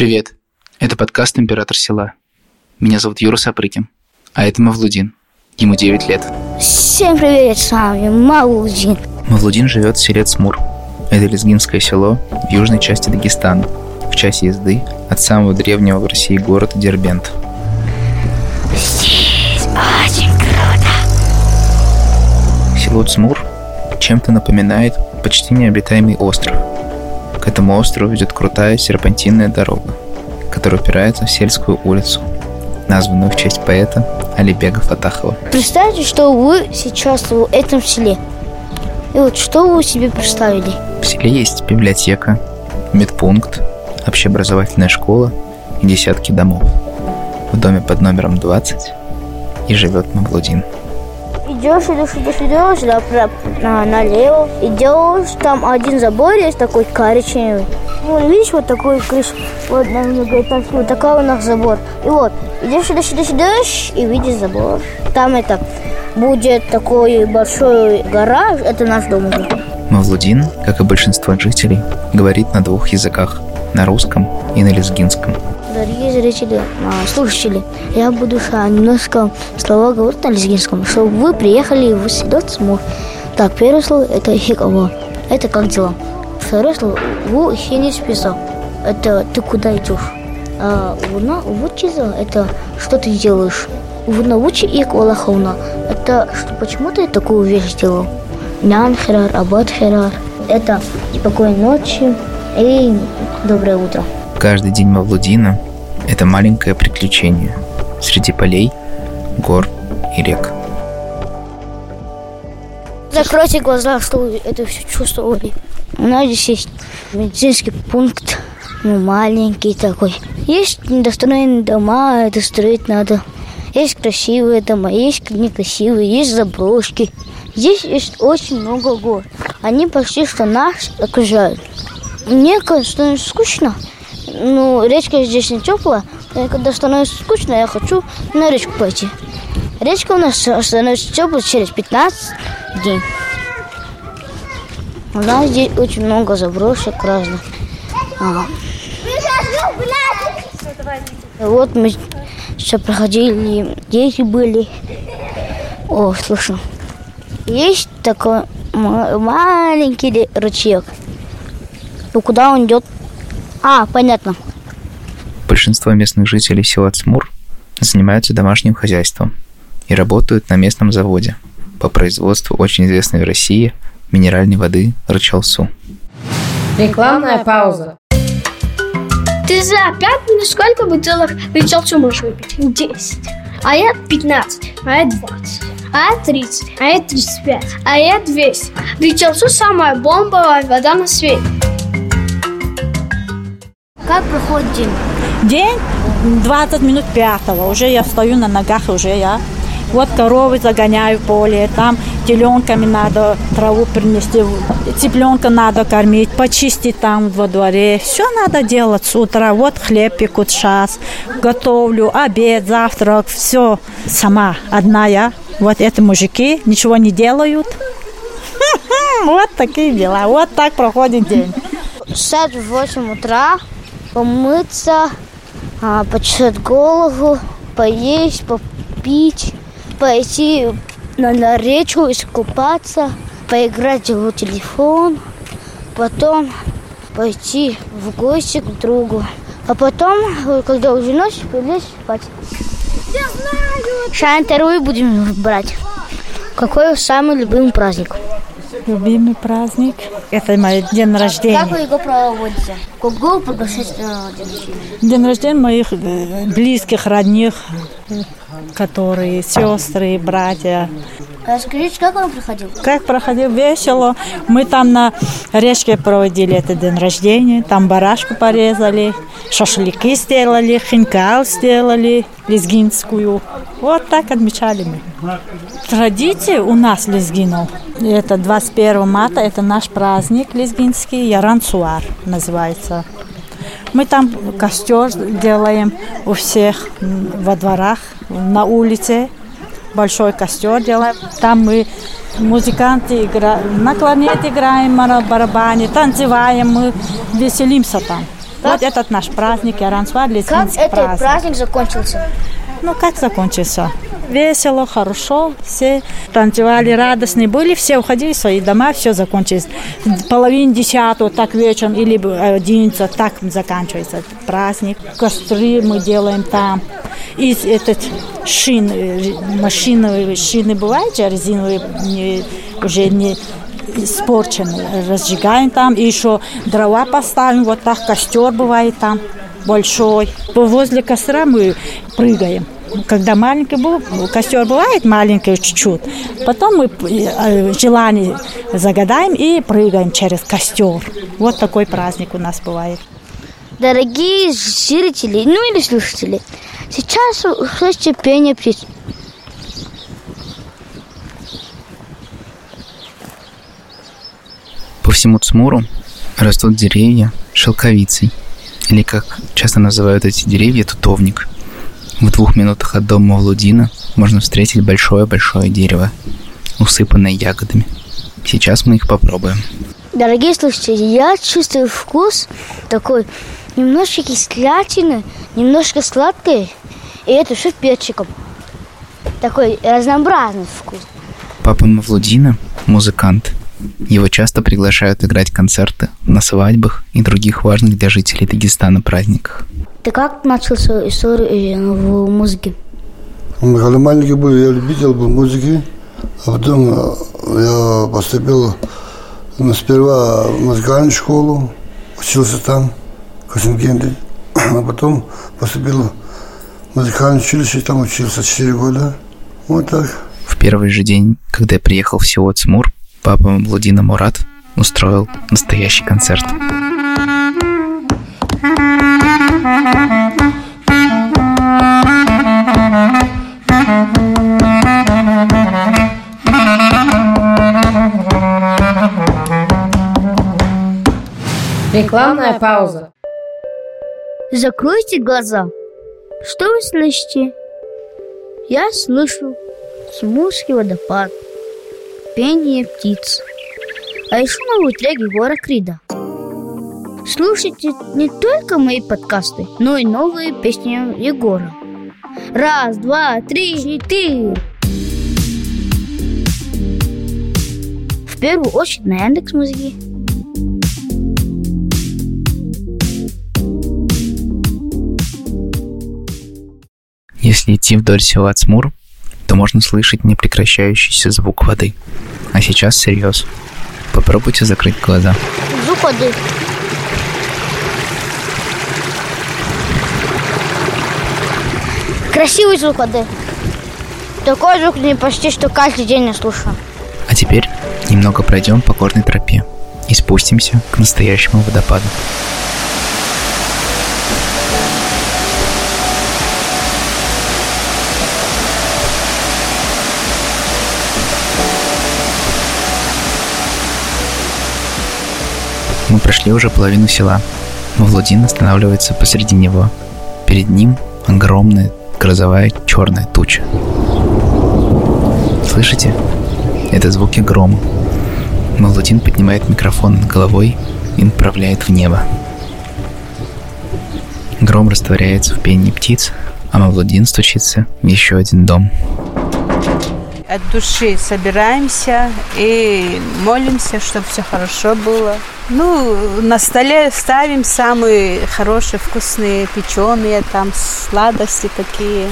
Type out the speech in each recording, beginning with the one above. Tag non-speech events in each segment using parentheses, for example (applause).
Привет, это подкаст «Император села». Меня зовут Юра Сапрыкин, а это Мавлудин. Ему 9 лет. Всем привет, с вами Мавлудин. Мавлудин живет в селе Цмур. Это лезгинское село в южной части Дагестана, в часе езды от самого древнего в России города Дербент. Здесь очень круто. Село Цмур чем-то напоминает почти необитаемый остров. К этому острову ведет крутая серпантинная дорога, которая упирается в сельскую улицу, названную в честь поэта Алибега Фатахова. Представьте, что вы сейчас в этом селе. И вот что вы себе представили? В селе есть библиотека, медпункт, общеобразовательная школа и десятки домов. В доме под номером 20 и живет Мавлудин. Идешь, идешь, идешь, идешь, направо, на, налево. Идешь, там один забор есть такой коричневый. Вот, видишь, вот такой крыш, вот на многоэтажке, вот такой у нас забор. И вот, идешь, идешь, идешь, идешь, и видишь забор. Там это будет такой большой гараж, это наш дом. Мавлудин, как и большинство жителей, говорит на двух языках – на русском и на лезгинском. Зрители, а, слушатели, я буду немножко слова говорить на лезгинском, чтобы вы приехали в село Цмур. Так, первое слово это хикова. Это как дела? Второе слово ву хини список. Это ты куда идешь? А вуна вучиза это что ты делаешь? Вуна вучи и квалахауна. Это что, почему ты такую вещь сделал? Нян херар, абад херар. Это спокойной ночи и доброе утро. Каждый день Мавлудина – это маленькое приключение среди полей, гор и рек. Закройте глаза, что вы это все чувствовали. У нас здесь есть медицинский пункт, ну, маленький такой. Есть недостроенные дома, это строить надо. Есть красивые дома, есть некрасивые, есть заброшки. Здесь есть очень много гор. Они почти что нас окружают. Мне, конечно, становится скучно. Ну, речка здесь не теплая. И когда становится скучно, я хочу на речку пойти. Речка у нас становится теплой через 15 дней. У нас здесь очень много заброшек разных. Вот мы сейчас проходили, дети были. О, слушай, есть такой ма- маленький ручеек. Ну, куда он идет? А, понятно. Большинство местных жителей села Цмур занимаются домашним хозяйством и работают на местном заводе по производству очень известной в России минеральной воды Рычалсу. Рекламная пауза. Ты за пять минут сколько бутылок рычалцу можешь выпить? Десять. А я 15, а я 20, а я 30, а я 35, а я 200. Рычалцу самая бомбовая вода на свете. Как проходит день? День 20 минут пятого. Уже я стою на ногах, уже я. Вот коровы загоняю в поле, там теленками надо траву принести, цыпленка надо кормить, почистить там во дворе. Все надо делать с утра. Вот хлеб пекут сейчас, готовлю, обед, завтрак, все сама, одна я. Вот это мужики ничего не делают. (laughs) Вот такие дела. Вот так проходит день. Встать в 8 утра, помыться, а, почесать голову, поесть, попить, пойти на, речку, искупаться, поиграть в телефон, потом пойти в гости к другу. А потом, когда уже ночь, лечь спать. Сейчас интервью будем брать. Какой самый любимый праздник? Любимый праздник. Это мой день рождения. Как вы его проводите? Кого приглашаете на день рождения? Моих э, близких, родных, которые сестры, братья. Расскажите, как он приходил? Как проходил весело. Мы там на речке проводили этот день рождения. Там барашку порезали, шашлыки сделали, хинкал сделали, лезгинскую. Вот так отмечали мы. Традиция у нас лезгинов. Это 21 марта, это наш праздник лезгинский, Ярансуар называется. Мы там костер делаем у всех во дворах, на улице. Большой костер делаем. Там мы музыканты играем, на кларнете играем, на барабане, танцеваем, мы веселимся там. Вот этот наш праздник, Ярансвар, Как лезгинский этот праздник. праздник закончился? Ну, как закончился? Весело, хорошо, все танцевали, радостные были, все уходили в свои дома, все закончилось. Половина десятого, так вечером, или одиннадцать, так заканчивается праздник. Костры мы делаем там. И этот шин, машины, шины бывают же резиновые, не- уже не испорченные, разжигаем там, и еще дрова поставим, вот так, костер бывает там большой. Возле костра мы прыгаем. Когда маленький был, костер бывает маленький чуть-чуть, потом мы э, желание загадаем и прыгаем через костер. Вот такой праздник у нас бывает. Дорогие зрители, ну или слушатели, сейчас услышите пение птиц. По всему Цмуру растут деревья шелковицей, или как часто называют эти деревья, тутовник. В двух минутах от дома Владина можно встретить большое-большое дерево, усыпанное ягодами. Сейчас мы их попробуем. Дорогие слушатели, я чувствую вкус такой немножко кислятины, немножко сладкой, и это все перчиком. Такой разнообразный вкус. Папа Мавлудина – музыкант. Его часто приглашают играть концерты на свадьбах и других важных для жителей Дагестана праздниках. Ты как начал свою историю э, в музыке? Когда маленький был, я любитель был музыки, а потом э, я поступил ну, сперва в музыкальную школу, учился там, в Косингенде, (clears throat) а потом поступил в музыкальное училище, там учился 4 года. Вот так. В первый же день, когда я приехал в село Цмур, папа Мавлудина Мурат устроил настоящий концерт. Рекламная пауза. Закройте глаза. Что вы слышите? Я слышу Смурский водопад, пение птиц, а еще новый трек Егора Крида. Слушайте не только мои подкасты, но и новые песни Егора. Раз, два, три, четыре. В первую очередь на Яндекс Музыке. Если идти вдоль села Цмур, то можно слышать непрекращающийся звук воды. А сейчас серьез. Попробуйте закрыть глаза. Звук воды. Красивый звук воды. Такой звук не почти что каждый день я слушаю. А теперь немного пройдем по горной тропе и спустимся к настоящему водопаду. Мы прошли уже половину села. Владин останавливается посреди него. Перед ним огромная грозовая черная туча. Слышите? Это звуки грома. Мавлудин поднимает микрофон над головой и направляет в небо. Гром растворяется в пении птиц, а Мавлудин стучится в еще один дом. От души собираемся и молимся, чтобы все хорошо было. Ну, на столе ставим самые хорошие, вкусные, печеные, там сладости такие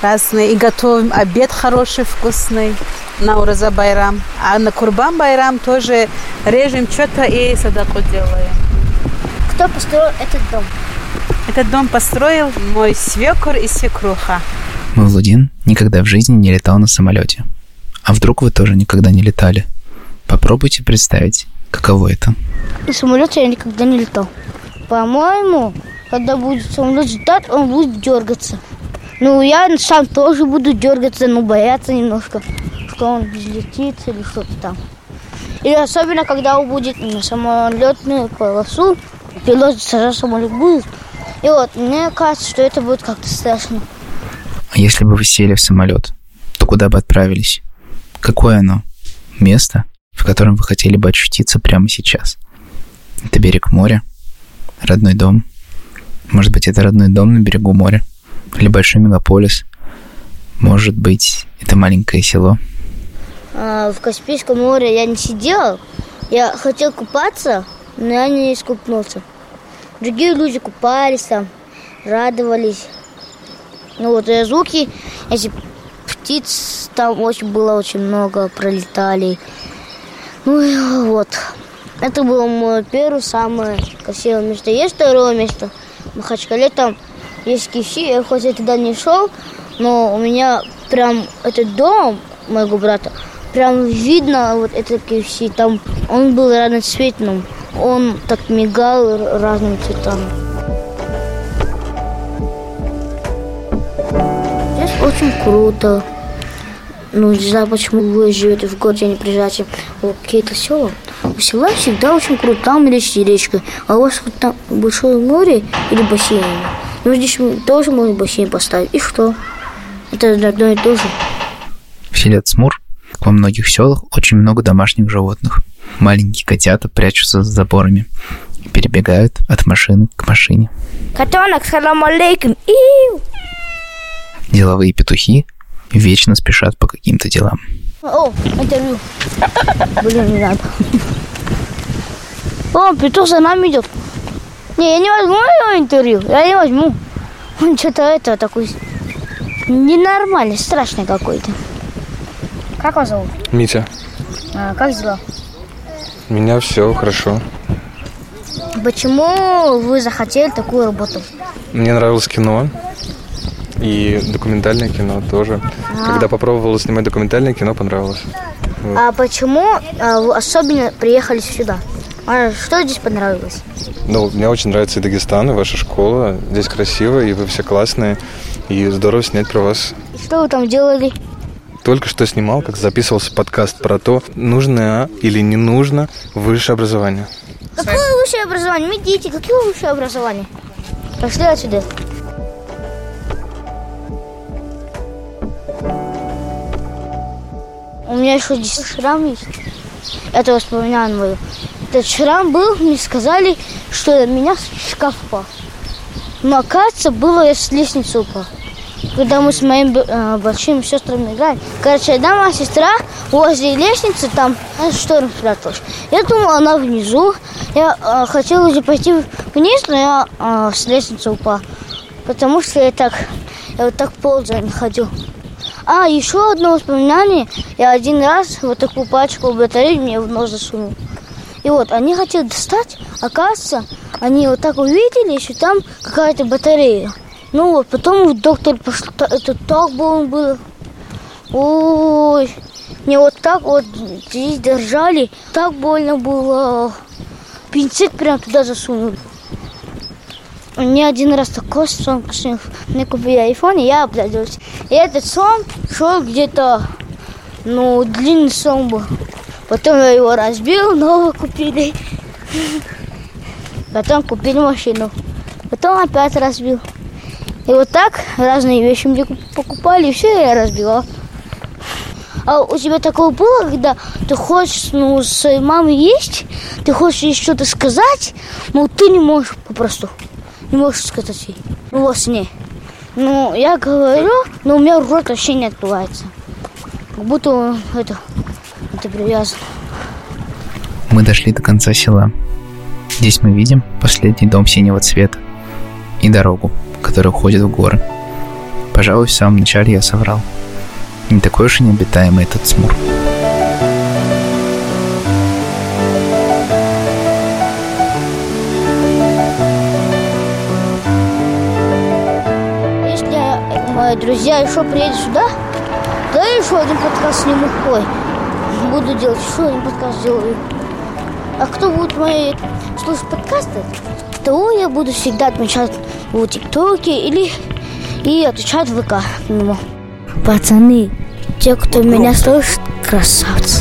разные. И готовим обед хороший, вкусный на Ураза Байрам. А на Курбан Байрам тоже режем что-то и садаку делаем. Кто построил этот дом? Этот дом построил мой свекор и свекруха. Мавлудин никогда в жизни не летал на самолете. А вдруг вы тоже никогда не летали? Попробуйте представить, каково это. На самолете я никогда не летал. По-моему, когда будет самолет летать, он будет дергаться. Ну, я сам тоже буду дергаться, но бояться немножко, что он взлетит или что-то там. Или особенно, когда он будет на самолетную полосу, пилот сразу самолет будет. И вот, мне кажется, что это будет как-то страшно. А если бы вы сели в самолет, то куда бы отправились? Какое оно? Место, в котором вы хотели бы очутиться прямо сейчас? Это берег моря, родной дом Может быть, это родной дом на берегу моря? Или большой мегаполис? Может быть, это маленькое село? А, в Каспийском море я не сидел. Я хотел купаться, но я не искупнулся. Другие люди купались там, радовались. Ну вот и звуки, эти птиц там очень было очень много, пролетали. Ну и вот. Это было мое первое самое красивое место. Есть второе место. В Махачкале там есть киси. Я хоть я туда не шел, но у меня прям этот дом моего брата, прям видно вот этот киси. Там он был разноцветным. Он так мигал разными цветами. Очень круто. Ну, не знаю, почему вы живете в городе, а не приезжаете в какие-то села. У села всегда очень круто, там речки речка. А у вас вот там большое море или бассейн? Ну, здесь тоже можно бассейн поставить. И что? Это одно и то же. В селе Цмур, как во многих селах, очень много домашних животных. Маленькие котята прячутся за заборами перебегают от машины к машине. Котенок, салам алейкум. Иу. Деловые петухи вечно спешат по каким-то делам. О, интервью. Блин, не надо. О, петух за нами идет. Не, я не возьму его интервью. Я не возьму. Он что-то это такой ненормальный, страшный какой-то. Как вас зовут? Митя, А, как дела? у меня все хорошо. Почему вы захотели такую работу? Мне нравилось кино. И документальное кино тоже. Когда попробовал снимать документальное кино, понравилось. А почему а, вы особенно приехали сюда? А что здесь понравилось? Ну, мне очень нравится и Дагестан, и ваша школа. Здесь красиво, и вы все классные. И здорово снять про вас. И Что вы там делали? Только что снимал, как записывался подкаст про то, нужно или не нужно высшее образование. Какое высшее образование? Медите, какое высшее образование? Пошли отсюда. Меня еще здесь шрам есть. Это воспоминание мое. Этот шрам был, мне сказали, что меня с шкаф упал. Но оказывается, было я с лестницы упал. Когда мы с моими э, большими сестрами играли. Короче, одна моя сестра возле лестницы там шторм спряталась. Я думала, она внизу. Я э, хотела уже пойти вниз, но я э, с лестницы упал. Потому что я так, я вот так ползая ходил. А, еще одно воспоминание. Я один раз вот такую пачку батарей мне в нос засунул. И вот, они хотели достать, оказывается, они вот так увидели, что там какая-то батарея. Ну вот, потом доктор пошел, это так больно было. Ой, мне вот так вот здесь держали, так больно было. Пинцет прям туда засунул. Мне один раз такой сон снился. Мне купили айфон, и я обрадовался. И этот сон шел где-то, ну, длинный сон был. Потом я его разбил, новый купили. (laughs) Потом купили машину. Потом опять разбил. И вот так разные вещи мне куп- покупали, и все я разбивал. А у тебя такое было, когда ты хочешь ну, с своей мамой есть, ты хочешь ей что-то сказать, но ты не можешь попросту. Не можешь сказать ей. Ну, во сне. Ну, я говорю, но у меня рот вообще не открывается. Как будто он, это, это привязан. Мы дошли до конца села. Здесь мы видим последний дом синего цвета и дорогу, которая уходит в горы. Пожалуй, в самом начале я соврал. Не такой уж и необитаемый этот смур. Друзья еще приедут сюда, то я еще один подкаст сниму. Ой, буду делать еще один подкаст сделаю. А кто будет мои слушать подкасты, того я буду всегда отмечать в ТикТоке или и отвечать в ВК к нему. Пацаны, те, кто меня слушает, красавцы.